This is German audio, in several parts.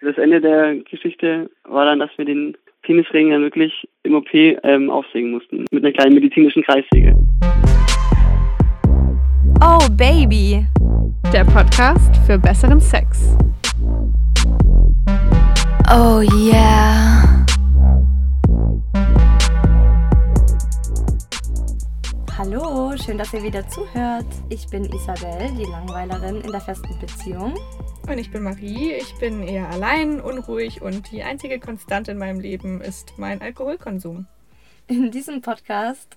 Das Ende der Geschichte war dann, dass wir den Penisring dann wirklich im OP ähm, aufsägen mussten. Mit einer kleinen medizinischen Kreissäge. Oh Baby. Der Podcast für besseren Sex. Oh yeah. Hallo, schön, dass ihr wieder zuhört. Ich bin Isabel, die Langweilerin in der festen Beziehung. Und ich bin Marie, ich bin eher allein, unruhig und die einzige Konstante in meinem Leben ist mein Alkoholkonsum. In diesem Podcast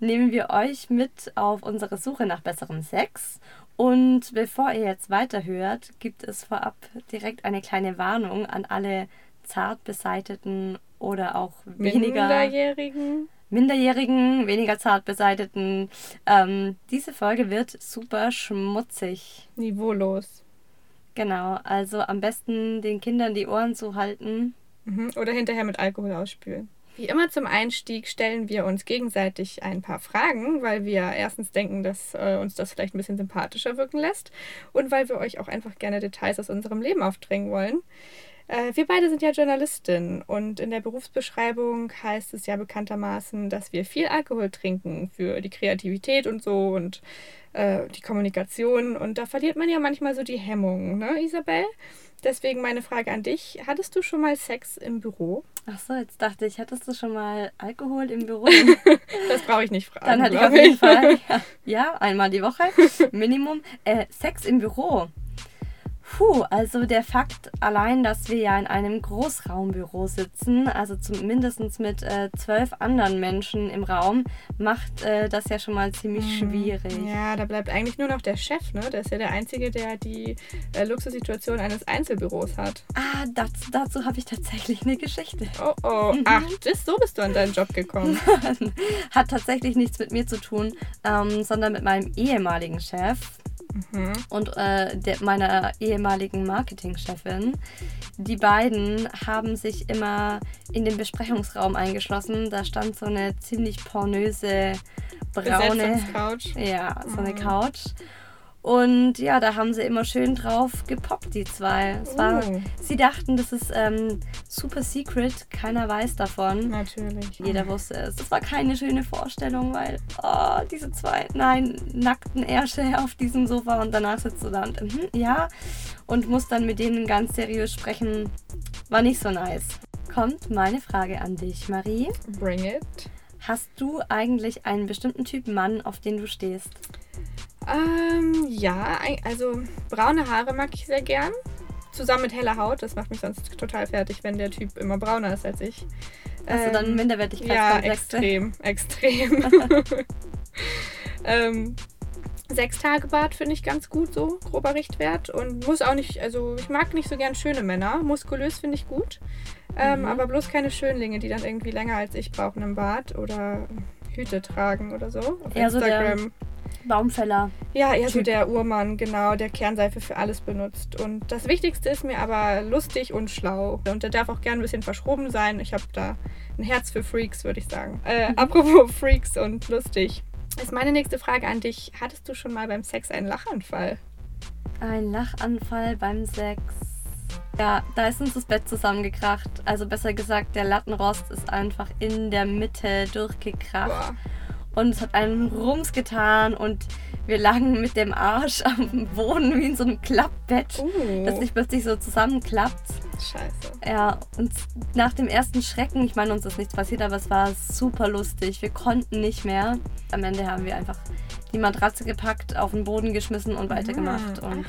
nehmen wir euch mit auf unsere Suche nach besserem Sex. Und bevor ihr jetzt weiterhört, gibt es vorab direkt eine kleine Warnung an alle zart beseiteten oder auch weniger Minderjährigen. minderjährigen, weniger zart beseiteten. Ähm, diese Folge wird super schmutzig. Niveaulos. Genau, also am besten den Kindern die Ohren zuhalten. Mhm. Oder hinterher mit Alkohol ausspülen. Wie immer zum Einstieg stellen wir uns gegenseitig ein paar Fragen, weil wir erstens denken, dass äh, uns das vielleicht ein bisschen sympathischer wirken lässt und weil wir euch auch einfach gerne Details aus unserem Leben aufdrängen wollen. Äh, wir beide sind ja Journalistinnen und in der Berufsbeschreibung heißt es ja bekanntermaßen, dass wir viel Alkohol trinken für die Kreativität und so und äh, die Kommunikation und da verliert man ja manchmal so die Hemmung, ne, Isabel? Deswegen meine Frage an dich: Hattest du schon mal Sex im Büro? Ach so, jetzt dachte ich, hattest du schon mal Alkohol im Büro? Das brauche ich nicht fragen. Dann hatte ich auf jeden Fall, ja, ja, einmal die Woche, Minimum. Äh, Sex im Büro. Puh, also der Fakt allein, dass wir ja in einem Großraumbüro sitzen, also zumindest mit äh, zwölf anderen Menschen im Raum, macht äh, das ja schon mal ziemlich schwierig. Mhm. Ja, da bleibt eigentlich nur noch der Chef, ne? Der ist ja der Einzige, der die äh, Luxussituation eines Einzelbüros hat. Ah, das, dazu habe ich tatsächlich eine Geschichte. Oh oh, ach, das, so bist du an deinen Job gekommen. Hat tatsächlich nichts mit mir zu tun, ähm, sondern mit meinem ehemaligen Chef Mhm. und äh, der, meiner ehemaligen Marketingchefin. Die beiden haben sich immer in den Besprechungsraum eingeschlossen. Da stand so eine ziemlich pornöse braune Besetzungscouch. ja, so eine Mhm. Couch. Und ja, da haben sie immer schön drauf gepoppt, die zwei. Es war, Oh. Sie dachten, das ist ähm, super secret, keiner weiß davon. Natürlich. Jeder wusste es. Das war keine schöne Vorstellung, weil oh, diese zwei, nein, nackten Ärsche auf diesem Sofa und danach sitzt du da und mhm, ja und muss dann mit denen ganz seriös sprechen. War nicht so nice. Kommt meine Frage an dich, Marie. Bring it. Hast du eigentlich einen bestimmten Typ Mann, auf den du stehst? Ähm, ja, also braune Haare mag ich sehr gern. Zusammen mit heller Haut. Das macht mich sonst total fertig, wenn der Typ immer brauner ist als ich. Du dann Ähm, Ja, Minderwertigkeitskomplexe? extrem, extrem. ähm, sechs Tage Bart finde ich ganz gut, so grober Richtwert. Und muss auch nicht, also ich mag nicht so gern schöne Männer. Muskulös finde ich gut. Ähm, Mhm. Aber bloß keine Schönlinge, die dann irgendwie länger als ich brauchen im Bart oder Hüte tragen oder so. Auf Eher so der- Instagram. Baumfäller. Ja, eher so der Urmann, genau, der Kernseife für alles benutzt. Und das Wichtigste ist mir aber lustig und schlau. Und der darf auch gern ein bisschen verschroben sein. Ich habe da ein Herz für Freaks, würde ich sagen. Äh, Apropos Freaks und lustig. Ist meine nächste Frage an dich. Hattest du schon mal beim Sex einen Lachanfall? Ein Lachanfall beim Sex. Ja, da ist uns das Bett zusammengekracht. Also besser gesagt, der Lattenrost ist einfach in der Mitte durchgekracht. Boah. Und es hat einen Rums getan und wir lagen mit dem Arsch am Boden wie in so einem Klappbett, Uh, das sich plötzlich so zusammenklappt. scheiße. Ja, und nach dem ersten Schrecken, ich meine, uns ist nichts passiert, aber es war super lustig. Wir konnten nicht mehr. Am Ende haben wir einfach die Matratze gepackt, auf den Boden geschmissen und weitergemacht. Ah. Und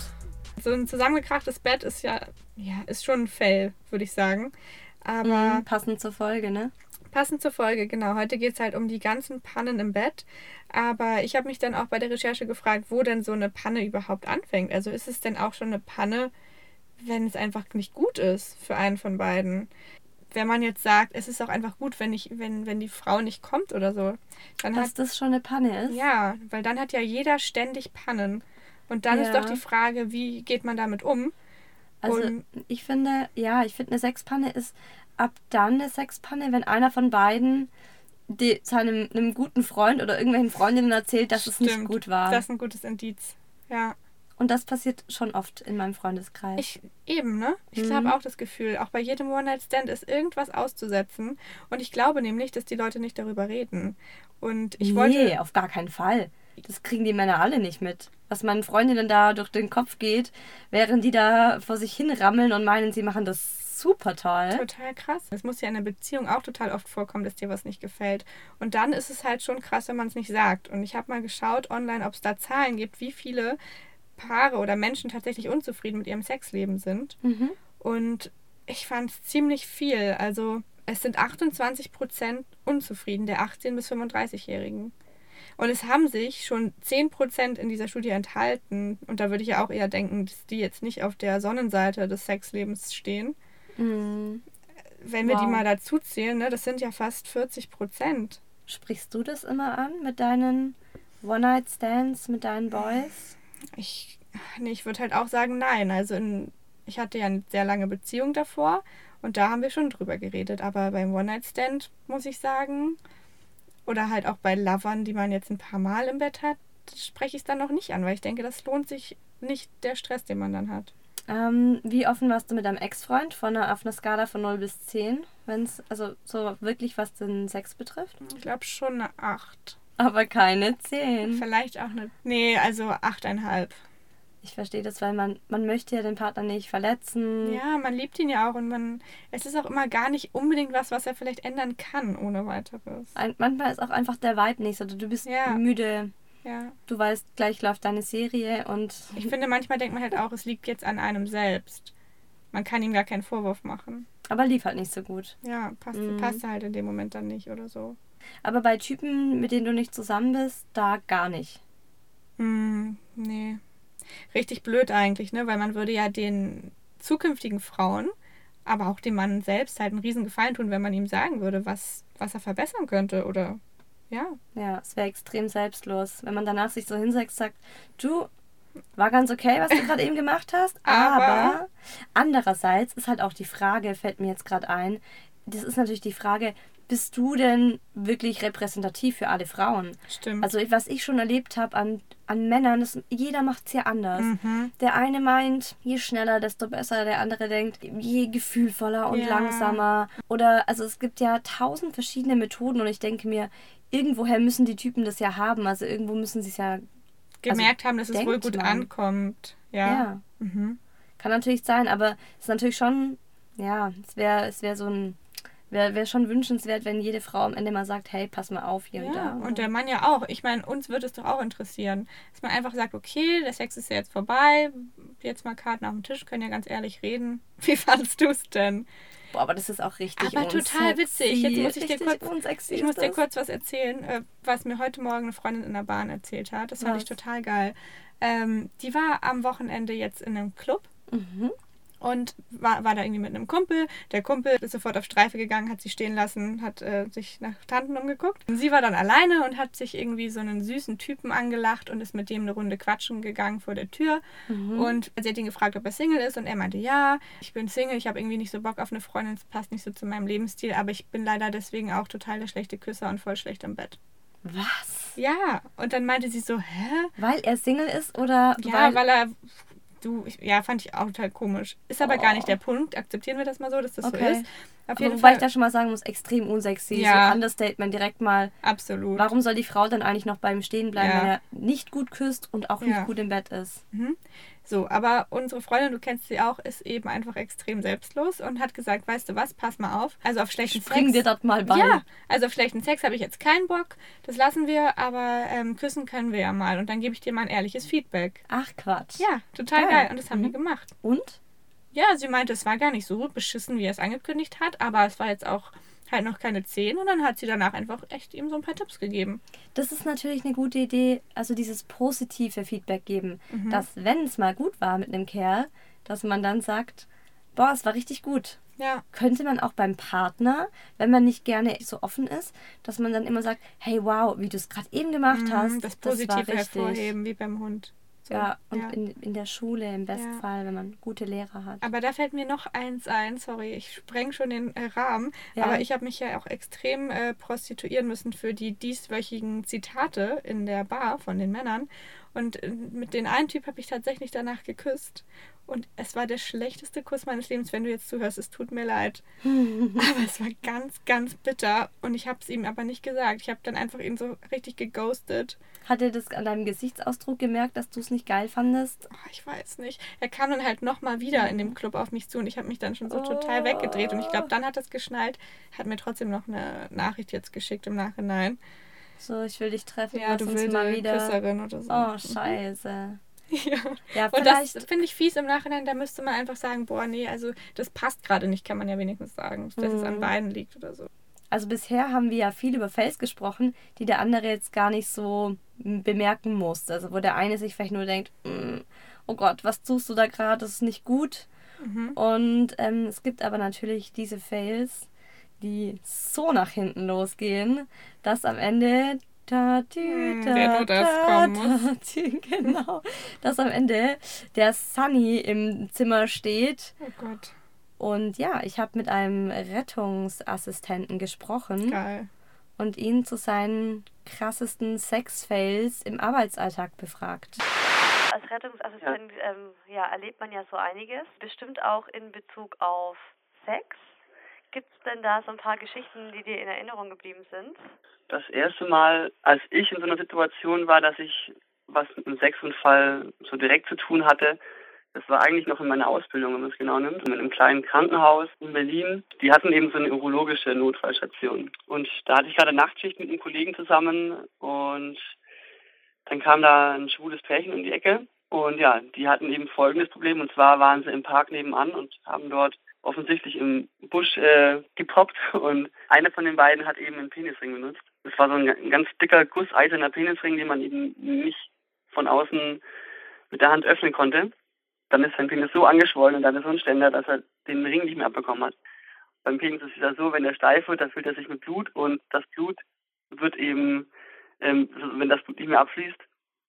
So ein zusammengekrachtes Bett ist ja, ja, ist schon ein Fail, würde ich sagen. Aber Mhm, passend zur Folge, ne? Passend zur Folge, genau. Heute geht es halt um die ganzen Pannen im Bett. Aber ich habe mich dann auch bei der Recherche gefragt, wo denn so eine Panne überhaupt anfängt. Also ist es denn auch schon eine Panne, wenn es einfach nicht gut ist für einen von beiden? Wenn man jetzt sagt, es ist auch einfach gut, wenn, ich, wenn, wenn die Frau nicht kommt oder so, dann Dass hat. das schon eine Panne ist? Ja, weil dann hat ja jeder ständig Pannen. Und dann ist Ja. doch die Frage, wie geht man damit um? Also ich finde, ja, ich finde eine Sexpanne ist ab dann eine Sexpanne, wenn einer von beiden die, seinem einem guten Freund oder irgendwelchen Freundinnen erzählt, dass es nicht Stimmt. gut war. Das ist ein gutes Indiz. Ja. Und das passiert schon oft in meinem Freundeskreis. Ich eben, ne? Ich Mhm. habe auch das Gefühl, auch bei jedem One-Night-Stand ist irgendwas auszusetzen. Und ich glaube nämlich, dass die Leute nicht darüber reden. Und ich nee, wollte. auf gar keinen Fall. Das kriegen die Männer alle nicht mit. Was meinen Freundinnen da durch den Kopf geht, während die da vor sich hin rammeln und meinen, sie machen das super toll. Total krass. Es muss ja in einer Beziehung auch total oft vorkommen, dass dir was nicht gefällt. Und dann ist es halt schon krass, wenn man es nicht sagt. Und ich habe mal geschaut online, ob es da Zahlen gibt, wie viele Paare oder Menschen tatsächlich unzufrieden mit ihrem Sexleben sind. Mhm. Und ich fand es ziemlich viel. Also es sind 28 Prozent unzufrieden der 18- bis 35-Jährigen. Und es haben sich schon 10 Prozent in dieser Studie enthalten. Und da würde ich ja auch eher denken, dass die jetzt nicht auf der Sonnenseite des Sexlebens stehen. Mhm. Wenn wir die mal dazu zählen, ne, das sind ja fast 40 Prozent. Sprichst du das immer an mit deinen One-Night-Stands, mit deinen Boys? Ich, nee, ich würde halt auch sagen, nein. Also in, ich hatte ja eine sehr lange Beziehung davor und da haben wir schon drüber geredet. Aber beim One-Night-Stand muss ich sagen, oder halt auch bei Lovern, die man jetzt ein paar Mal im Bett hat, spreche ich es dann noch nicht an, weil ich denke, das lohnt sich nicht der Stress, den man dann hat. Ähm, wie offen warst du mit deinem Ex-Freund von einer, auf einer Skala von 0 bis 10? Wenn es, also so wirklich, was den Sex betrifft? Ich glaube schon eine 8. Aber keine 10. Vielleicht auch eine. Nee, also 8,5. Ich verstehe das, weil man, man möchte ja den Partner nicht verletzen. Ja, man liebt ihn ja auch und man. Es ist auch immer gar nicht unbedingt was, was er vielleicht ändern kann ohne weiteres. Ein, manchmal ist auch einfach der Vibe nicht so. Du bist Ja. müde, Ja. du weißt, gleich läuft deine Serie und Ich finde, manchmal denkt man halt auch, es liegt jetzt an einem selbst. Man kann ihm gar keinen Vorwurf machen. aber lief halt nicht so gut. Ja, passt, Mhm. passt halt in dem Moment dann nicht oder so. Aber bei Typen, mit denen du nicht zusammen bist, da gar nicht. Hm, nee. Richtig blöd eigentlich, ne? Weil man würde ja den zukünftigen Frauen, aber auch dem Mann selbst halt einen riesen Gefallen tun, wenn man ihm sagen würde, was, was er verbessern könnte oder ja. Ja, es wäre extrem selbstlos, wenn man danach sich so hinsetzt sagt, du, war ganz okay, was du gerade eben gemacht hast, aber, Aber- andererseits ist halt auch die Frage, fällt mir jetzt gerade ein, das ist natürlich die Frage, bist du denn wirklich repräsentativ für alle Frauen? Stimmt. Also was ich schon erlebt habe an, an Männern, das, jeder macht es ja anders. Mhm. Der eine meint, je schneller, desto besser. Der andere denkt, je gefühlvoller und Ja. langsamer. Oder, also es gibt ja tausend verschiedene Methoden und ich denke mir, irgendwoher müssen die Typen das ja haben. Also irgendwo müssen sie es ja, Gemerkt haben, dass es wohl gut man. ankommt. Ja. ja. Mhm. Kann natürlich sein, aber es ist natürlich schon, ja, es wäre es wär so ein, wäre wär schon wünschenswert, wenn jede Frau am Ende mal sagt, hey, pass mal auf hier und da. Ja, und der Mann ja auch. Ich meine, uns würde es doch auch interessieren, dass man einfach sagt, okay, der Sex ist ja jetzt vorbei, jetzt mal Karten auf dem Tisch, können ja ganz ehrlich reden. Wie fandest du es denn? Boah, aber das ist auch richtig Aber total unsexy. witzig. Jetzt muss ich dir kurz- Ich muss dir kurz was erzählen, äh, was mir heute Morgen eine Freundin in der Bahn erzählt hat. Das fand Was? ich total geil. Ähm, die war am Wochenende jetzt in einem Club Mhm. Und war, war da irgendwie mit einem Kumpel. Der Kumpel ist sofort auf Streife gegangen, hat sie stehen lassen, hat äh, sich nach Tanten umgeguckt. Und sie war dann alleine und hat sich irgendwie so einen süßen Typen angelacht und ist mit dem eine Runde quatschen gegangen vor der Tür. Mhm. Und sie hat ihn gefragt, ob er Single ist und er meinte, ja, ich bin Single, ich habe irgendwie nicht so Bock auf eine Freundin, es passt nicht so zu meinem Lebensstil, aber ich bin leider deswegen auch total der schlechte Küsser und voll schlecht im Bett. Was? Ja, und dann meinte sie so, hä? Weil er Single ist oder Ja, weil, er. Du, ich, ja, fand ich auch total komisch. Ist aber gar nicht der Punkt. Akzeptieren wir das mal so, dass das Okay. so ist. Auf Aber jeden wobei Fall. ich da schon mal sagen muss, extrem unsexy. Ja. So Understatement direkt mal. absolut. Warum soll die Frau dann eigentlich noch beim Stehen bleiben, Ja. wenn er nicht gut küsst und auch nicht Ja. gut im Bett ist? Mhm. So, aber unsere Freundin, du kennst sie auch, ist eben einfach extrem selbstlos und hat gesagt, weißt du was, pass mal auf. Also auf schlechten Spring Sex. dir dort mal bei. Ja, also auf schlechten Sex habe ich jetzt keinen Bock. Das lassen wir, aber ähm, küssen können wir ja mal. Und dann gebe ich dir mal ein ehrliches Feedback. Ach Quatsch. Ja, total Geil. geil. Und das haben wir Mhm. gemacht. Und? Ja, sie meinte, es war gar nicht so beschissen, wie er es angekündigt hat, aber es war jetzt auch halt noch keine 10 und dann hat sie danach einfach echt ihm so ein paar Tipps gegeben. Das ist natürlich eine gute Idee, also dieses positive Feedback geben, Mhm. dass wenn es mal gut war mit einem Kerl, dass man dann sagt, boah, es war richtig gut. Ja, Könnte man auch beim Partner, wenn man nicht gerne so offen ist, dass man dann immer sagt, hey wow, wie du es gerade eben gemacht mhm, hast, das war Positive richtig. hervorheben, wie beim Hund. So. Ja, und In, in der Schule im Bestfall, wenn man gute Lehrer hat. Aber da fällt mir noch eins ein, sorry, ich spreng schon den äh, Rahmen, Ja. aber ich habe mich ja auch extrem äh, prostituieren müssen für die dieswöchigen Zitate in der Bar von den Männern. Und äh, mit den einen Typ habe ich tatsächlich danach geküsst. Und es war der schlechteste Kuss meines Lebens. Wenn du jetzt zuhörst, es tut mir leid. aber es war ganz, ganz bitter. Und ich habe es ihm aber nicht gesagt. Ich habe dann einfach ihn so richtig geghostet. Hat er das an deinem Gesichtsausdruck gemerkt, dass du es nicht geil fandest? Oh, ich weiß nicht. Er kam dann halt nochmal wieder in dem Club auf mich zu und ich habe mich dann schon so total weggedreht. Und ich glaube, dann hat es geschnallt. Hat mir trotzdem noch eine Nachricht jetzt geschickt im Nachhinein. So, ich will dich treffen, Ja, du willst mal wieder. Küsserin oder so. Oh, scheiße. Ja. Ja, Und das finde ich fies im Nachhinein. Da müsste man einfach sagen, boah, nee, also das passt gerade nicht, kann man ja wenigstens sagen, dass es Mhm. an beiden liegt oder so. Also bisher haben wir ja viel über Fails gesprochen, die der andere jetzt gar nicht so bemerken muss. Also wo der eine sich vielleicht nur denkt, "Mm, oh Gott, was tust du da gerade, das ist nicht gut. Mhm. Und ähm, es gibt aber natürlich diese Fails, die so nach hinten losgehen, dass am Ende da, tü, Hm, da, der Notarzt da, kommen muss. da, genau, dass am Ende der Sunny im Zimmer steht Oh Gott, und ja, ich habe mit einem Rettungsassistenten gesprochen geil. und ihn zu seinen krassesten Sex-Fails im Arbeitsalltag befragt. Als Rettungsassistent ähm, ja, erlebt man ja so einiges, bestimmt auch in Bezug auf Sex. Gibt es denn da so ein paar Geschichten, die dir in Erinnerung geblieben sind? Das erste Mal, als ich in so einer Situation war, dass ich was mit einem Sexunfall so direkt zu tun hatte, das war eigentlich noch in meiner Ausbildung, wenn man es genau nimmt, in einem kleinen Krankenhaus in Berlin. Die hatten eben so eine urologische Notfallstation. Und da hatte ich gerade Nachtschicht mit einem Kollegen zusammen und dann kam da ein schwules Pärchen um die Ecke. Und ja, die hatten eben folgendes Problem. Und zwar waren sie im Park nebenan und haben dort offensichtlich im Busch äh, gepoppt. Und einer von den beiden hat eben einen Penisring benutzt. Das war so ein, ein ganz dicker, gusseiserner Penisring, den man eben nicht von außen mit der Hand öffnen konnte. Dann ist sein Penis so angeschwollen und dann ist so ein Ständer, dass er den Ring nicht mehr abbekommen hat. Beim Penis ist es ja so, wenn er steif wird, dann füllt er sich mit Blut und das Blut wird eben, ähm, wenn das Blut nicht mehr abfließt,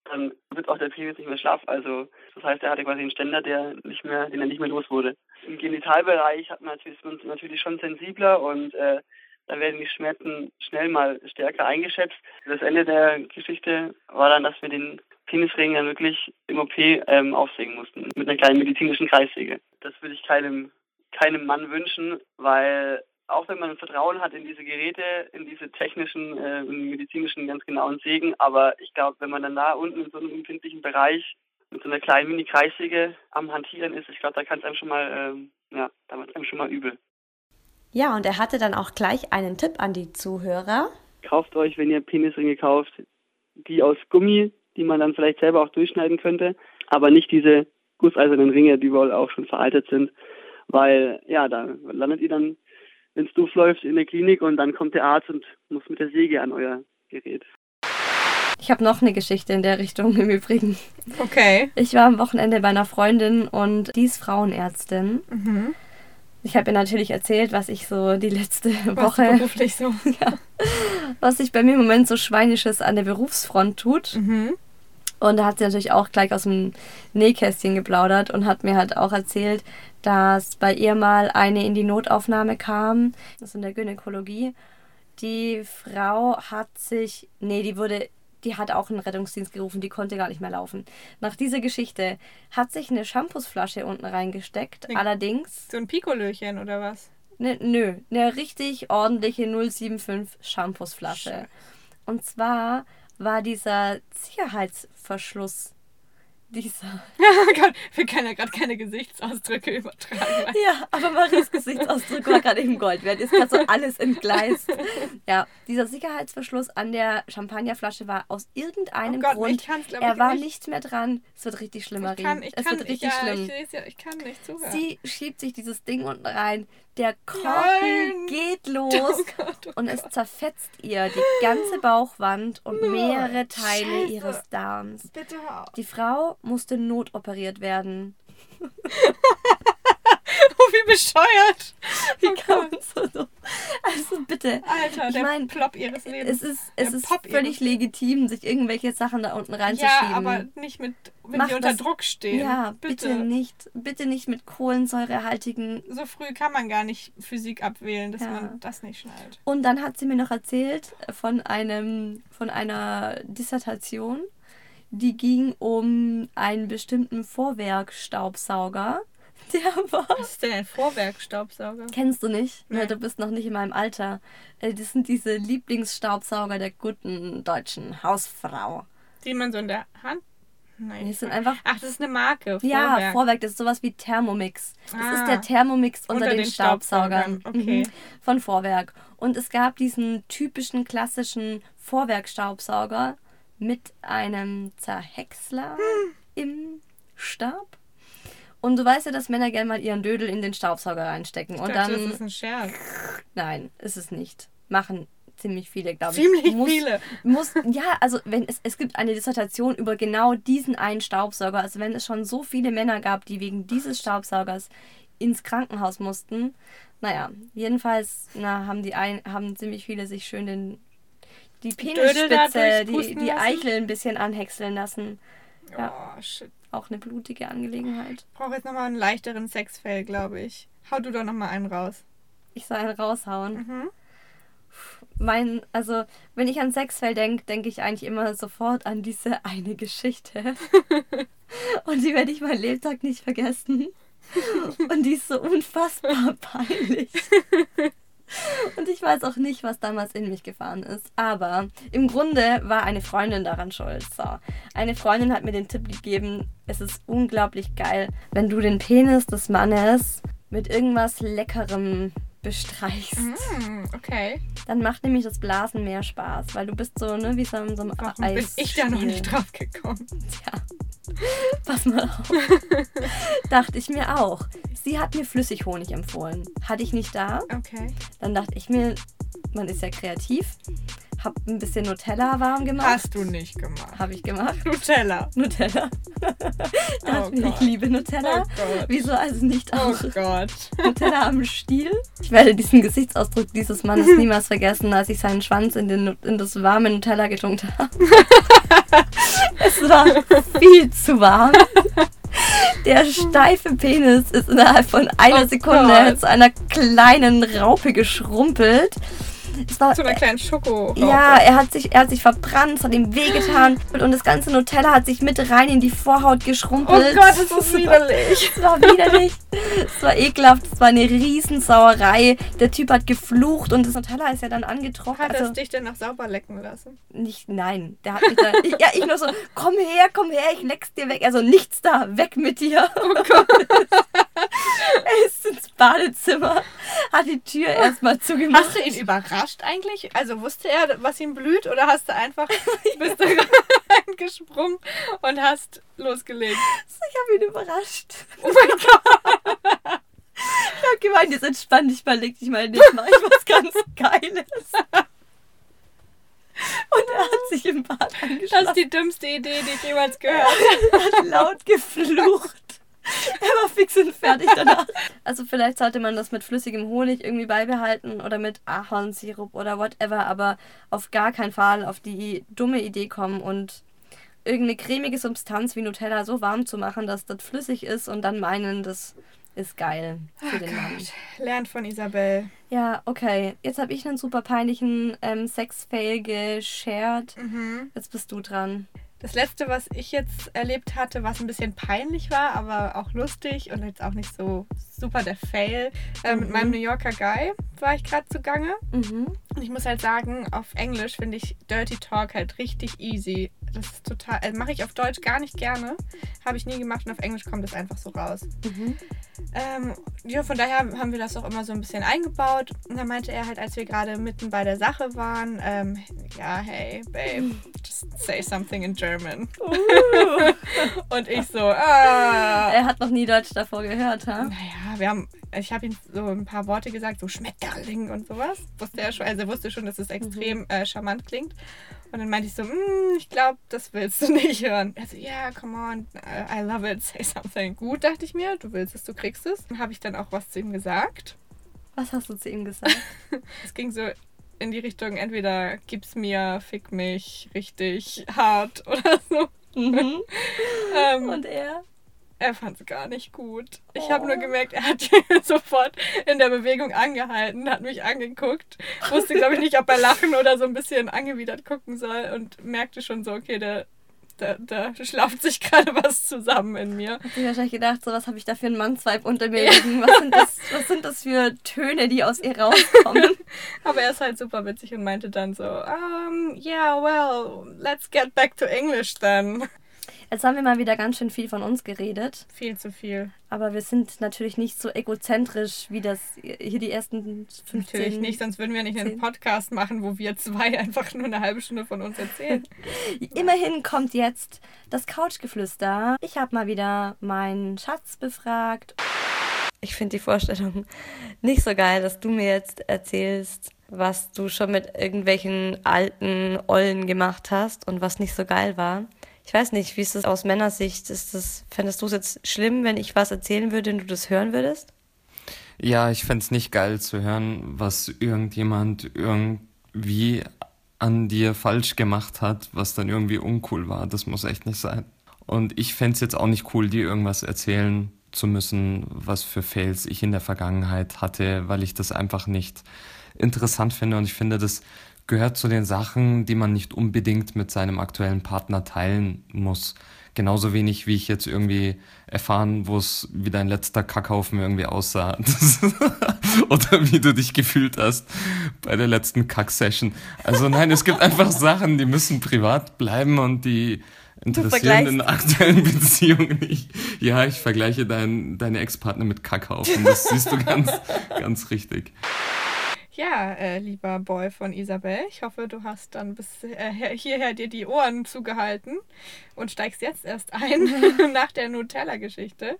dann wird auch der Penis nicht mehr schlaff. Also das heißt, er hatte quasi einen Ständer, der nicht mehr, den er nicht mehr los wurde. Im Genitalbereich hat man natürlich, ist natürlich schon sensibler und äh, da werden die Schmerzen schnell mal stärker eingeschätzt. Das Ende der Geschichte war dann, dass wir den Penisring dann wirklich im OP ähm, aufsägen mussten mit einer kleinen medizinischen Kreissäge. Das würde ich keinem keinem Mann wünschen, weil auch wenn man Vertrauen hat in diese Geräte, in diese technischen äh, und medizinischen ganz genauen Sägen, aber ich glaube, wenn man dann da unten in so einem empfindlichen Bereich mit so einer kleinen Mini-Kreissäge am Hantieren ist, ich glaube, da kann es einem schon mal, ähm, ja, da wird es einem schon mal übel. Ja, und er hatte dann auch gleich einen Tipp an die Zuhörer. Kauft euch, wenn ihr Penisringe kauft, die aus Gummi, die man dann vielleicht selber auch durchschneiden könnte, aber nicht diese gusseisernen Ringe, die wohl auch schon veraltet sind, weil ja, da landet ihr dann, wenn es doof läuft, in der Klinik und dann kommt der Arzt und muss mit der Säge an euer Gerät. Ich habe noch eine Geschichte in der Richtung im Übrigen. Okay. Ich war am Wochenende bei einer Freundin und die ist Frauenärztin. Mhm. Ich habe ihr natürlich erzählt, was ich so die letzte Was Woche, beruflich so. was sich bei mir im Moment so Schweinisches an der Berufsfront tut. Mhm. Und da hat sie natürlich auch gleich aus dem Nähkästchen geplaudert und hat mir halt auch erzählt, dass bei ihr mal eine in die Notaufnahme kam, das ist in der Gynäkologie. Die Frau hat sich, nee, die wurde, die hat auch einen Rettungsdienst gerufen, die konnte gar nicht mehr laufen. Nach dieser Geschichte hat sich eine Shampoosflasche unten reingesteckt, Ne- allerdings, So ein Pikolöchen oder was? ne, nö, eine richtig ordentliche 075 Shampoosflasche. Und zwar war dieser Sicherheitsverschluss, dieser. Gott, wir können ja gerade keine Gesichtsausdrücke übertragen. Ja, aber Maries Gesichtsausdruck war gerade eben Gold wert. Ist gerade so alles entgleist. Ja, dieser Sicherheitsverschluss an der Champagnerflasche war aus irgendeinem Oh Gott, Grund. ich er ich, war nicht. nicht mehr dran. Es wird richtig schlimm, Marie. Ich kann, ich es kann, wird ich, richtig ja, schlimm. Ich, ich kann nicht zuhören. Sie schiebt sich dieses Ding unten rein. Der Korken Nein. geht los. Oh Gott, oh Und es zerfetzt ihr die ganze Bauchwand und mehrere Teile Scheiße. ihres Darms. Bitte hör auf. Die Frau musste notoperiert werden. Oh, wie bescheuert. Wie Oh kann man so, so Also bitte bitte. Alter, Ich der mein, Plop ihres Lebens. Es ist, es ist Pop völlig ihres- legitim, sich irgendwelche Sachen da unten reinzuschieben. Ja, aber nicht mit, wenn Mach die unter das- Druck stehen. Ja, bitte. nicht, bitte nicht mit kohlensäurehaltigen. So früh kann man gar nicht Physik abwählen, dass Ja. man das nicht schnallt. Und dann hat sie mir noch erzählt von einem, von einer Dissertation, die ging um einen bestimmten Vorwerkstaubsauger. Der war. Was ist denn ein Vorwerkstaubsauger? Kennst du nicht? Weil du bist noch nicht in meinem Alter. Äh, Das sind diese Lieblingsstaubsauger der guten deutschen Hausfrau. Die man so in der Hand. Nein. Die sind einfach Ach, das ist eine Marke. Ja, Vorwerk. Vorwerk, das ist sowas wie Thermomix. Das Ah. ist der Thermomix unter, Unter den, den Staubsaugern. Staubsaugern, okay. Mhm. Von Vorwerk. Und es gab diesen typischen klassischen Vorwerkstaubsauger mit einem Zerhäcksler Hm. im Stab. Und du weißt ja, dass Männer gerne mal ihren Dödel in den Staubsauger reinstecken. Ich Und dachte, dann. das ist ein Scherz. Nein, ist es nicht. Machen ziemlich viele, glaube ich. Ziemlich muss, viele. Muss, ja, also wenn es, es gibt eine Dissertation über genau diesen einen Staubsauger. Also wenn es schon so viele Männer gab, die wegen dieses Staubsaugers ins Krankenhaus mussten. Naja, jedenfalls na, haben die ein, haben ziemlich viele sich schön den die Penisspitze, die, die? Eichel ein bisschen anhäckseln lassen. Ja. Oh, shit. Auch eine blutige Angelegenheit. Ich brauche jetzt nochmal einen leichteren Sexfail, glaube ich. Hau du doch nochmal einen raus. Ich soll einen raushauen. Mhm. mein, also wenn ich an Sexfell denke, denke ich eigentlich immer sofort an diese eine Geschichte. Und die werde ich mein Lebtag nicht vergessen. Und die ist so unfassbar peinlich. Und ich weiß auch nicht, was damals in mich gefahren ist. Aber im Grunde war eine Freundin daran schuld. So. Eine Freundin hat mir den Tipp gegeben, es ist unglaublich geil, wenn du den Penis des Mannes mit irgendwas Leckerem bestreichst. Hm, okay. Dann macht nämlich das Blasen mehr Spaß, weil du bist so, ne, wie so in so einem Warum bin ich da noch nicht drauf gekommen? Tja, pass mal auf. dachte ich mir auch. Sie hat mir Flüssighonig empfohlen. Hatte ich nicht da. Okay. Dann dachte ich mir, man ist ja kreativ. Hab ein bisschen Nutella warm gemacht. Hast du nicht gemacht. Habe ich gemacht. Nutella. Nutella. Oh mir, ich liebe Nutella. Oh Gott. Wieso also nicht Oh auch Gott. Nutella am Stiel. Ich werde diesen Gesichtsausdruck dieses Mannes niemals vergessen, als ich seinen Schwanz in, den, in das warme Nutella getunkt habe. es war viel zu warm. Der steife Penis ist innerhalb von einer Oh Sekunde Gott. zu einer kleinen Raupe geschrumpelt. Es war, Zu einer kleinen Schoko. ja, er hat sich, er hat sich verbrannt, es hat ihm wehgetan und das ganze Nutella hat sich mit rein in die Vorhaut Oh geschrumpelt. Gott, das ist widerlich. es war widerlich. Es war ekelhaft. Es war eine Riesensauerei. Der Typ hat geflucht und das Nutella ist ja dann angetrocknet. Hat es Also dich denn noch sauber lecken lassen? nicht, nein. Der hat mich da. Ich, ja, ich nur so, komm her, komm her, ich leck's dir weg. Also nichts da, weg mit dir. Oh Gott. er ist ins Badezimmer, hat die Tür erstmal zugemacht. Hast du ihn überrascht eigentlich? Also wusste er, was ihm blüht oder hast du einfach bist du reingesprungen und hast losgelegt? Ich habe ihn überrascht. Oh mein Gott. Ich habe gemeint, jetzt entspann dich mal, leg dich mal nicht, mach ich was ganz Geiles. Und er hat sich im Bad Das angeschlossen. ist die dümmste Idee, die ich jemals gehört habe. hat laut geflucht. Er war fix und fertig danach. Also vielleicht sollte man das mit flüssigem Honig irgendwie beibehalten oder mit Ahornsirup oder whatever, aber auf gar keinen Fall auf die dumme Idee kommen und irgendeine cremige Substanz wie Nutella so warm zu machen, dass das flüssig ist und dann meinen, das ist geil für den Mann. Lernt von Isabel. Ja, okay. Jetzt habe ich einen super peinlichen ähm, Sex-Fail geshared. Mhm. Jetzt bist du dran. Das letzte, was ich jetzt erlebt hatte, was ein bisschen peinlich war, aber auch lustig und jetzt auch nicht so super der Fail. Äh, Mit Mhm. meinem New Yorker Guy war ich gerade zugange. Mhm. Und ich muss halt sagen, auf Englisch finde ich Dirty Talk halt richtig easy. Das ist total, also mache ich auf Deutsch gar nicht gerne. Habe ich nie gemacht und auf Englisch kommt es einfach so raus. Mhm. Ähm, ja, von daher haben wir das auch immer so ein bisschen eingebaut. Und dann meinte er halt, als wir gerade mitten bei der Sache waren, ähm, ja, hey, babe, just say something in German. und ich so, ah. Er hat noch nie Deutsch davor gehört, ha? Naja, wir haben, ich habe ihm so ein paar Worte gesagt, so Schmetterling und sowas. Wusste er schon, also er wusste schon, dass es extrem äh, charmant klingt. Und dann meinte ich so, "Mm, ich glaube, das willst du nicht hören. Er so, ja, yeah, come on, I love it, say something. Gut, dachte ich mir, du willst es, du kriegst es. Dann habe ich dann auch was zu ihm gesagt. Was hast du zu ihm gesagt? Es ging so in die Richtung, entweder gib's mir, fick mich richtig hart oder so. Mhm. Ähm, Und er? Er fand es gar nicht gut. Ich Oh. habe nur gemerkt, er hat sofort in der Bewegung angehalten, hat mich angeguckt, wusste, glaube ich, nicht, ob er lachen oder so ein bisschen angewidert gucken soll und merkte schon so, okay, da, da, da schlaft sich gerade was zusammen in mir. Hat sich wahrscheinlich gedacht, so was habe ich da für einen Mannsweib unter mir liegen? Was sind, das, was sind das für Töne, die aus ihr rauskommen? Aber er ist halt super witzig und meinte dann so, um, yeah, well, let's get back to English then. Jetzt haben wir mal wieder ganz schön viel von uns geredet. Viel zu viel. Aber wir sind natürlich nicht so egozentrisch, wie das hier die ersten 15... Natürlich nicht, sonst würden wir nicht einen zehn. Podcast machen, wo wir zwei einfach nur eine halbe Stunde von uns erzählen. Immerhin kommt jetzt das Couchgeflüster. Ich habe mal wieder meinen Schatz befragt. Ich finde die Vorstellung nicht so geil, dass du mir jetzt erzählst, was du schon mit irgendwelchen alten Ollen gemacht hast und was nicht so geil war. Ich weiß nicht, wie ist das aus Männersicht? Ist das, fändest du es jetzt schlimm, wenn ich was erzählen würde und du das hören würdest? Ja, ich fänd's nicht geil zu hören, was irgendjemand irgendwie an dir falsch gemacht hat, was dann irgendwie uncool war. Das muss echt nicht sein. Und ich fänd's jetzt auch nicht cool, dir irgendwas erzählen zu müssen, was für Fails ich in der Vergangenheit hatte, weil ich das einfach nicht interessant finde. Und ich finde, das gehört zu den Sachen, die man nicht unbedingt mit seinem aktuellen Partner teilen muss. Genauso wenig, wie ich jetzt irgendwie erfahren, wo es wie dein letzter Kackhaufen irgendwie aussah. Oder wie du dich gefühlt hast bei der letzten Kack-Session. Also nein, es gibt einfach Sachen, die müssen privat bleiben und die interessieren in aktuellen Beziehungen nicht. Ja, ich vergleiche dein, deine Ex-Partner mit Kackhaufen. Das siehst du ganz, ganz richtig. Ja, äh, lieber Boy von Isabel, ich hoffe, du hast dann bis äh, her- hierher dir die Ohren zugehalten und steigst jetzt erst ein nach der Nutella-Geschichte.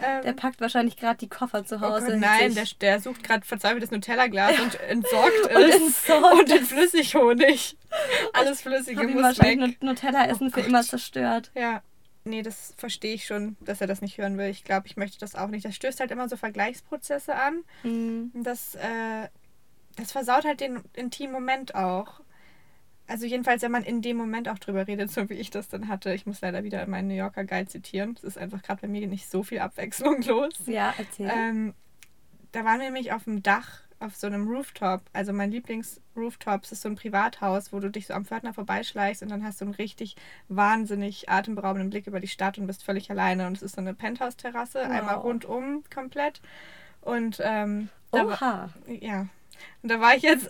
Ähm, Der packt wahrscheinlich gerade die Koffer zu oh Hause. Gott, nein, der, der sucht gerade verzweifelt das Nutella-Glas und entsorgt Und es. entsorgt und den Flüssighonig. Alles Flüssige muss wahrscheinlich weg. Nutella-Essen für immer zerstört. Ja. Nee, das verstehe ich schon, dass er das nicht hören will. Ich glaube, ich möchte das auch nicht. Das stößt halt immer so Vergleichsprozesse an. Mhm. Das, äh, das versaut halt den intimen Moment auch. Also jedenfalls, wenn man in dem Moment auch drüber redet, so wie ich das dann hatte. Ich muss leider wieder meinen New Yorker Guide zitieren. Es ist einfach gerade bei mir nicht so viel Abwechslung los. Ja, erzähl. Ähm, da waren wir nämlich auf dem Dach auf so einem Rooftop. Also mein Lieblings-Rooftop ist so ein Privathaus, wo du dich so am Pförtner vorbeischleichst und dann hast du einen richtig wahnsinnig atemberaubenden Blick über die Stadt und bist völlig alleine. Und es ist so eine Penthouse-Terrasse, einmal Wow. rundum komplett. Und ähm, da war- Oha. ja. Und da war ich jetzt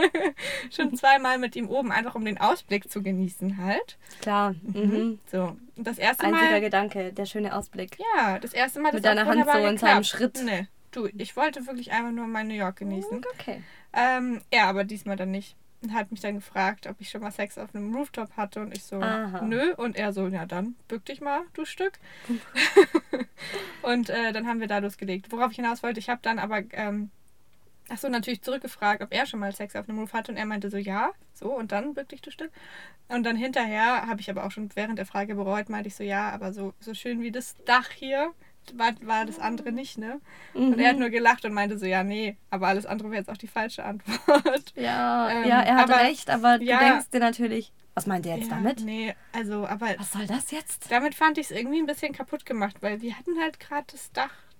schon zweimal mit ihm oben, einfach um den Ausblick zu genießen halt. Klar. Mhm. So. Und das erste Einziger Mal. Gedanke, der schöne Ausblick. Ja, das erste Mal Mit das deiner auch Hand so in seinem Schritt. Nee, du, ich wollte wirklich einfach nur mal New York genießen. Okay. Ähm, ja, aber diesmal dann nicht. Und hat mich dann gefragt, ob ich schon mal Sex auf einem Rooftop hatte und ich so, Aha. nö. Und er so, ja dann, bück dich mal, du Stück. und äh, dann haben wir da losgelegt. Worauf ich hinaus wollte, ich habe dann aber, ähm, ach so, natürlich zurückgefragt, ob er schon mal Sex auf einem Roof hatte und er meinte so, ja, so und dann dich, du Stück. Und dann hinterher habe ich aber auch schon während der Frage bereut, meinte ich so, ja, aber so, so schön wie das Dach hier war, war das andere nicht, ne? Und er hat nur gelacht und meinte so, ja, nee, aber alles andere wäre jetzt auch die falsche Antwort. Ja, Ähm, ja, er hat aber- recht, aber ja. du denkst dir natürlich, was meint er jetzt ja, damit? Nee, also, aber Was soll das jetzt? damit fand ich es irgendwie ein bisschen kaputt gemacht, weil wir hatten halt gerade das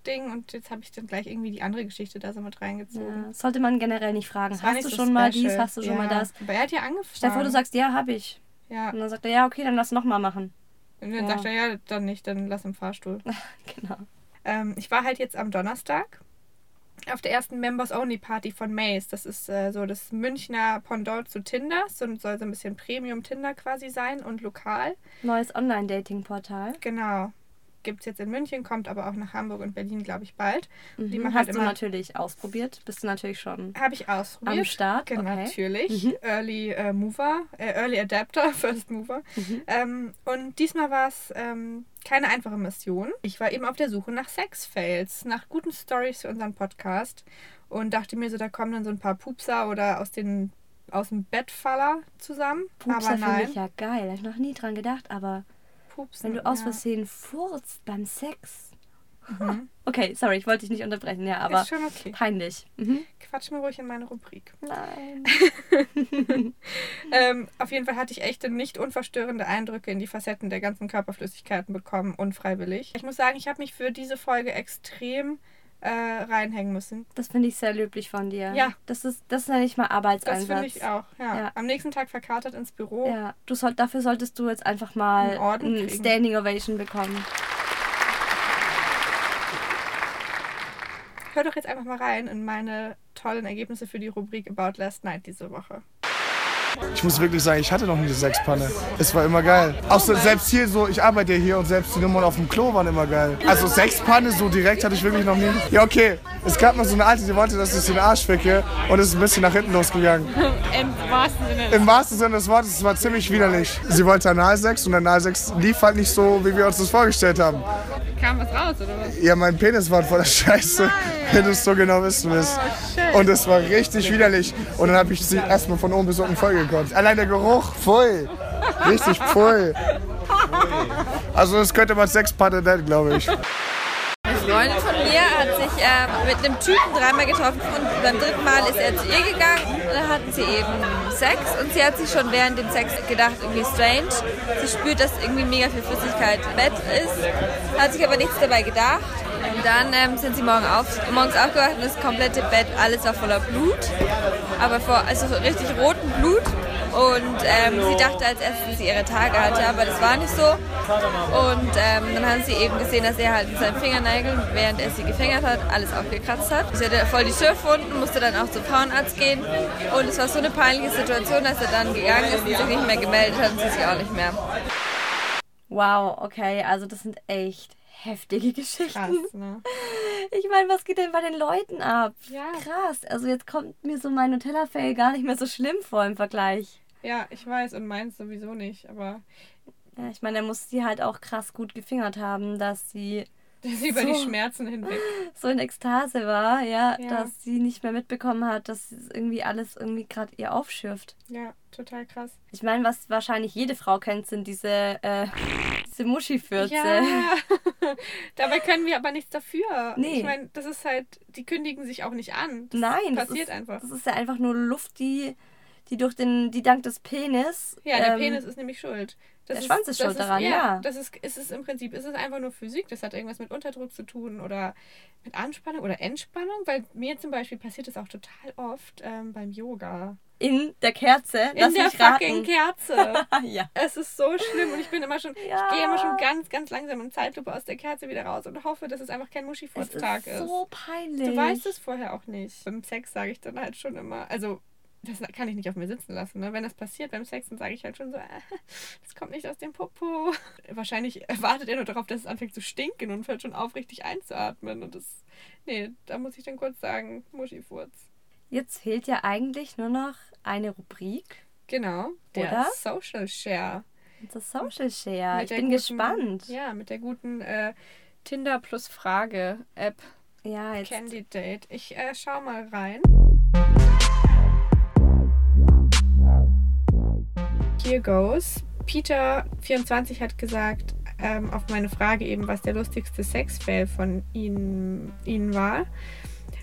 Dachding und jetzt habe ich dann gleich irgendwie die andere Geschichte da so mit reingezogen. Ja, sollte man generell nicht fragen. Das Hast du so schon mal special. dies, hast du schon ja, mal das? Aber er hat ja angefangen. Stell vor, du sagst, ja, hab ich. Ja, Und dann sagt er, ja, okay, dann lass nochmal machen. und dann ja. sagt er, ja, dann nicht, dann lass im Fahrstuhl. Genau. Ähm, ich war halt jetzt am Donnerstag auf der ersten Members Only Party von Maze. Das ist äh, so das Münchner Pendant zu Tinder. So, soll so ein bisschen Premium Tinder quasi sein und lokal. Neues Online-Dating-Portal. Genau. Gibt es jetzt in München, kommt aber auch nach Hamburg und Berlin, glaube ich, bald. Die Mhm. machen Hast halt du immer- natürlich ausprobiert. Bist du natürlich schon. Habe ich ausprobiert. Am Start, Genau, okay. natürlich. Mhm. Early äh, Mover, äh, Early Adapter, First Mover. Mhm. Ähm, und diesmal war es ähm, keine einfache Mission. Ich war eben auf der Suche nach Sex-Fails, nach guten Stories für unseren Podcast und dachte mir so, da kommen dann so ein paar Pupser oder aus den aus dem Bettfaller zusammen. Pupser aber finde nein. ich ja geil. Habe ich noch nie dran gedacht. Aber Pupsen, wenn du aus ja. Versehen furzt beim Sex. Okay, sorry, ich wollte dich nicht unterbrechen, ja, aber Ist schon okay. peinlich. Mhm. Quatsch mal ruhig in meine Rubrik. Nein. Ähm, auf jeden Fall hatte ich echte, nicht unverstörende Eindrücke in die Facetten der ganzen Körperflüssigkeiten bekommen, unfreiwillig. Ich muss sagen, ich habe mich für diese Folge extrem äh, reinhängen müssen. Das finde ich sehr löblich von dir. Ja. Das ist, das ist ja nicht mal Das Arbeitseinsatz. finde ich auch, ja. Ja. Am nächsten Tag verkatert ins Büro. Ja, du soll, dafür solltest du jetzt einfach mal Einen Orden ein kriegen. Standing Ovation bekommen. Hör doch jetzt einfach mal rein in meine tollen Ergebnisse für die Rubrik About Last Night diese Woche. Ich muss wirklich sagen, ich hatte noch nie eine Sexpanne. Es war immer geil. Auch so, selbst hier so, ich arbeite ja hier und selbst die Nummern auf dem Klo waren immer geil. Also Sexpanne so direkt hatte ich wirklich noch nie. Ja, okay. Es gab noch so eine alte, die wollte, dass ich den Arsch ficke und es ist ein bisschen nach hinten losgegangen. Im wahrsten Sinne. Im wahrsten Sinne des Wortes, es war ziemlich widerlich. Sie wollte Analsex und Analsex lief halt nicht so, wie wir uns das vorgestellt haben. Kam was raus, oder was? Ja, mein Penis war voller Scheiße, wenn du es so genau wissen willst. Und es war richtig widerlich. Und dann habe ich sie erstmal von oben bis unten voll gekotzt. Allein der Geruch, voll. Richtig voll. Also das könnte man Sexpartner nennen, glaube ich. Eine Freundin von mir hat sich äh, mit einem Typen dreimal getroffen und beim dritten Mal ist er zu ihr gegangen. Hatten sie eben Sex und sie hat sich schon während dem Sex gedacht, irgendwie strange. Sie spürt, dass irgendwie mega viel Flüssigkeit im Bett ist, hat sich aber nichts dabei gedacht. Und dann ähm, sind sie morgen auf, morgens aufgewacht und das komplette Bett, alles war voller Blut. Aber vor, also so richtig rotem Blut. Und ähm, sie dachte als erstes, dass sie ihre Tage hatte, aber das war nicht so. Und ähm, dann haben sie eben gesehen, dass er halt mit seinen Fingernägeln, während er sie gefingert hat, alles aufgekratzt hat. Sie hatte voll die Schürfwunden, musste dann auch zum Frauenarzt gehen. Und es war so eine peinliche Situation, dass er dann gegangen ist und sich nicht mehr gemeldet hat und sie sich auch nicht mehr. Wow, okay, also das sind echt heftige Geschichten. Krass, ne? Ich meine, was geht denn bei den Leuten ab? Ja. Krass, also jetzt kommt mir so mein Nutella-Fail gar nicht mehr so schlimm vor im Vergleich. Ja, ich weiß und meins sowieso nicht, aber Ja, ich meine, er muss sie halt auch krass gut gefingert haben, dass sie das über die So. Schmerzen hinweg. so in Ekstase war, ja, Ja. dass sie nicht mehr mitbekommen hat, dass irgendwie alles irgendwie gerade ihr aufschürft. Ja, total krass. Ich meine, was wahrscheinlich jede Frau kennt, sind diese, äh, diese Muschifürze. Ja, dabei können wir aber nichts dafür. Nee. Ich meine, das ist halt, die kündigen sich auch nicht an. Das Nein, das passiert ist, einfach. Das ist ja einfach nur Luft, die, die durch den, die dank des Penis. Ja, der ähm, Penis ist nämlich schuld. Das der Schwanz ist das schuld daran, ja. Das ist, ist es im Prinzip, ist es einfach nur Physik. Das hat irgendwas mit Unterdruck zu tun oder mit Anspannung oder Entspannung. Weil mir zum Beispiel passiert es auch total oft ähm, beim Yoga. in der Kerze. In Lass der fucking raten. Kerze. ja. Es ist so schlimm und ich bin immer schon, Ja. ich gehe immer schon ganz, ganz langsam in Zeitlupe aus der Kerze wieder raus und hoffe, dass es einfach kein Muschifurztag ist ist. so peinlich. Du weißt es vorher auch nicht. Beim Sex sage ich dann halt schon immer, also das kann ich nicht auf mir sitzen lassen. Ne? Wenn das passiert beim Sex, dann sage ich halt schon so, äh, das kommt nicht aus dem Popo. Wahrscheinlich wartet er nur darauf, dass es anfängt zu stinken und hört schon auf, richtig einzuatmen. Und das, nee, da muss ich dann kurz sagen, Muschifurz. Jetzt fehlt ja eigentlich nur noch eine Rubrik. Genau, der Oder? Social Share. Das Social Share. Mit ich bin guten- gespannt. Ja, mit der guten äh, Tinder plus Frage App Ja, jetzt. Candidate. Ich äh, schau mal rein. Here goes. Peter24 hat gesagt, ähm, auf meine Frage eben, was der lustigste Sexfail von ihnen, ihnen war.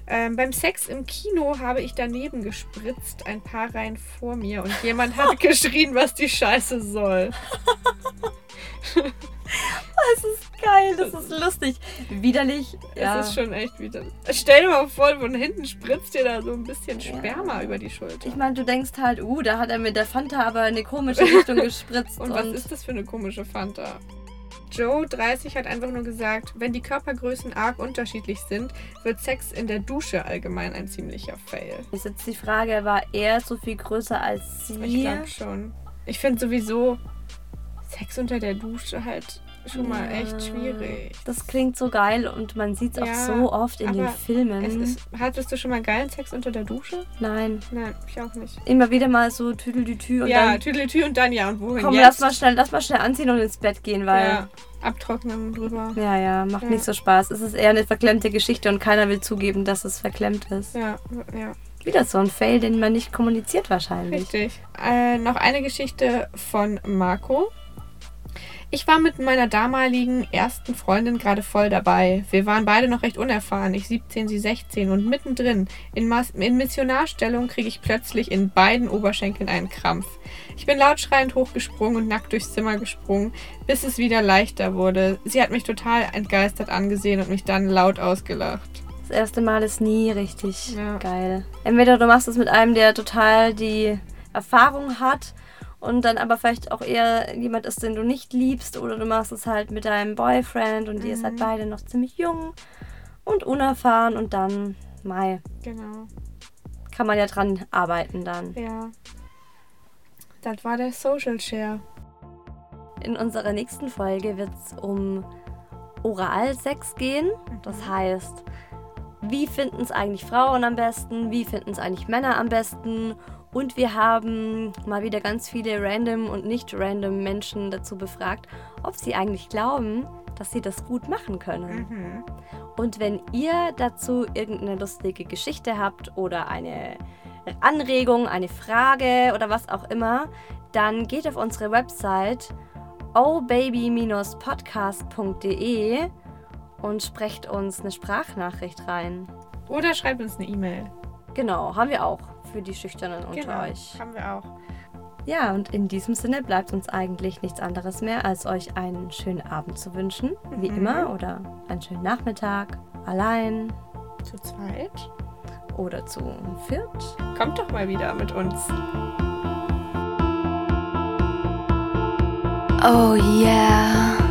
Ähm, beim Sex im Kino habe ich daneben gespritzt, ein paar Reihen vor mir, und jemand hat geschrien, was die Scheiße soll. Das ist geil, das ist lustig. Widerlich. Ja. Es ist schon echt wieder. Stell dir mal vor, von hinten spritzt dir da so ein bisschen Sperma über die Schulter. ich meine, du denkst halt, uh, da hat er mit der Fanta aber eine komische Richtung gespritzt. Und was ist das für eine komische Fanta? Joe 30 hat einfach nur gesagt, wenn die Körpergrößen arg unterschiedlich sind, wird Sex in der Dusche allgemein ein ziemlicher Fail. Ist jetzt die Frage, war er so viel größer als Ich sie? glaube schon. Ich finde sowieso Sex unter der Dusche halt schon mal echt schwierig. Das klingt so geil und man sieht es auch Ja, so oft in den Filmen. Es ist, hattest du schon mal geilen Sex unter der Dusche? Nein. Nein, ich auch nicht. Immer wieder mal so Tüdelütü und ja, dann Tüdelitü und dann ja. Und wohin komm, jetzt? lass mal schnell, lass mal schnell anziehen und ins Bett gehen, weil ja, abtrocknen drüber. ja, ja, macht Ja. nicht so Spaß. Es ist eher eine verklemmte Geschichte und keiner will zugeben, dass es verklemmt ist. Ja, ja, Wieder so ein Fail, den man nicht kommuniziert wahrscheinlich. richtig. Äh, noch eine Geschichte von Marco. Ich war mit meiner damaligen ersten Freundin gerade voll dabei. Wir waren beide noch recht unerfahren, ich 17, sie 16 und mittendrin in, Mas in Missionarstellung kriege ich plötzlich in beiden Oberschenkeln einen Krampf. Ich bin laut schreiend hochgesprungen und nackt durchs Zimmer gesprungen, bis es wieder leichter wurde. Sie hat mich total entgeistert angesehen und mich dann laut ausgelacht. Das erste Mal ist nie richtig ja. geil. Entweder du machst es mit einem, der total die Erfahrung hat und dann aber vielleicht auch eher jemand ist, den du nicht liebst, oder du machst es halt mit deinem Boyfriend und mhm. ihr seid mhm. beide noch ziemlich jung und unerfahren und dann, Mai. Genau. Kann man ja dran arbeiten dann. Ja. Das war der Social Share. In unserer nächsten Folge wird es um Oralsex gehen. Das mhm. heißt, wie finden es eigentlich Frauen am besten? Wie finden es eigentlich Männer am besten? Und wir haben mal wieder ganz viele random und nicht random Menschen dazu befragt, ob sie eigentlich glauben, dass sie das gut machen können. Mhm. Und wenn ihr dazu irgendeine lustige Geschichte habt oder eine Anregung, eine Frage oder was auch immer, dann geht auf unsere Website ohbaby-podcast.de und sprecht uns eine Sprachnachricht rein. Oder schreibt uns eine E-Mail. Genau, haben wir auch für die Schüchternen unter genau, euch. Haben wir auch. Ja, und in diesem Sinne bleibt uns eigentlich nichts anderes mehr, als euch einen schönen Abend zu wünschen, mhm. wie immer, oder einen schönen Nachmittag, allein. Zu zweit. Oder zu viert. Kommt doch mal wieder mit uns. Oh yeah.